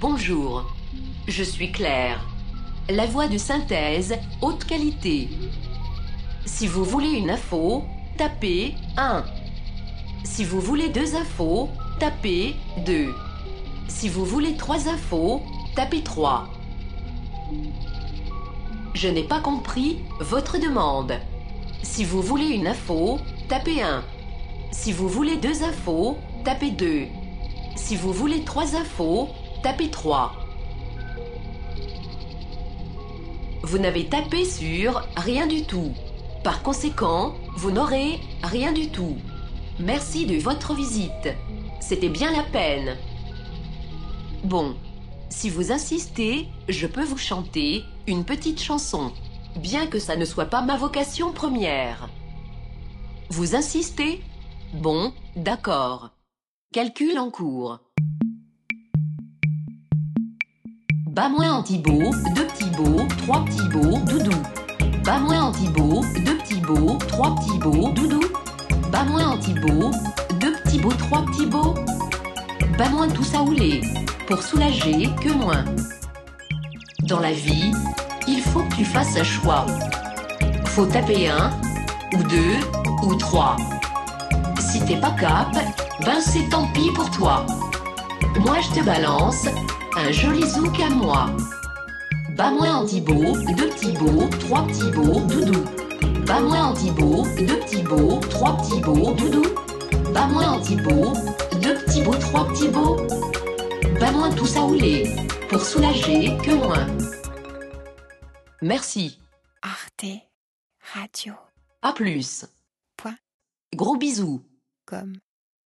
Bonjour, je suis Claire. La voix de synthèse haute qualité. Si vous voulez une info, tapez 1. Si vous voulez deux infos, tapez 2. Si vous voulez trois infos, tapez 3. Je n'ai pas compris votre demande. Si vous voulez une info, tapez 1. Si vous voulez deux infos, tapez 2. Si vous voulez trois infos, tapez 3. Vous n'avez tapé sur rien du tout. Par conséquent, vous n'aurez rien du tout. Merci de votre visite. C'était bien la peine. Bon, si vous insistez, je peux vous chanter une petite chanson, bien que ça ne soit pas ma vocation première. Vous insistez? Bon, d'accord. Calcul en cours. Bas moins Antibo, deux petits beaux, trois petits beaux, doudou. Bas moins Antibo, deux petits beaux, trois petits beaux, doudou. Bas moins Antibo, deux petits beaux, trois petits beaux. Bas moins tout ça oulé, pour soulager que moins. Dans la vie, il faut que tu fasses un choix. Faut taper un, ou deux, ou trois. Si t'es pas cap, ben c'est tant pis pour toi. Moi je te balance un joli zouk à moi. Bas moins antibo, deux petits beaux, trois petits beaux, doudou. Bas moins antibo, deux petits beaux, trois petits beaux, doudou. Bas moins antibo, deux petits beaux, trois petits beaux. Bas moins tout ça oulé, pour soulager que moins. Merci. Arte Radio. À plus. Point. Gros bisous. welcome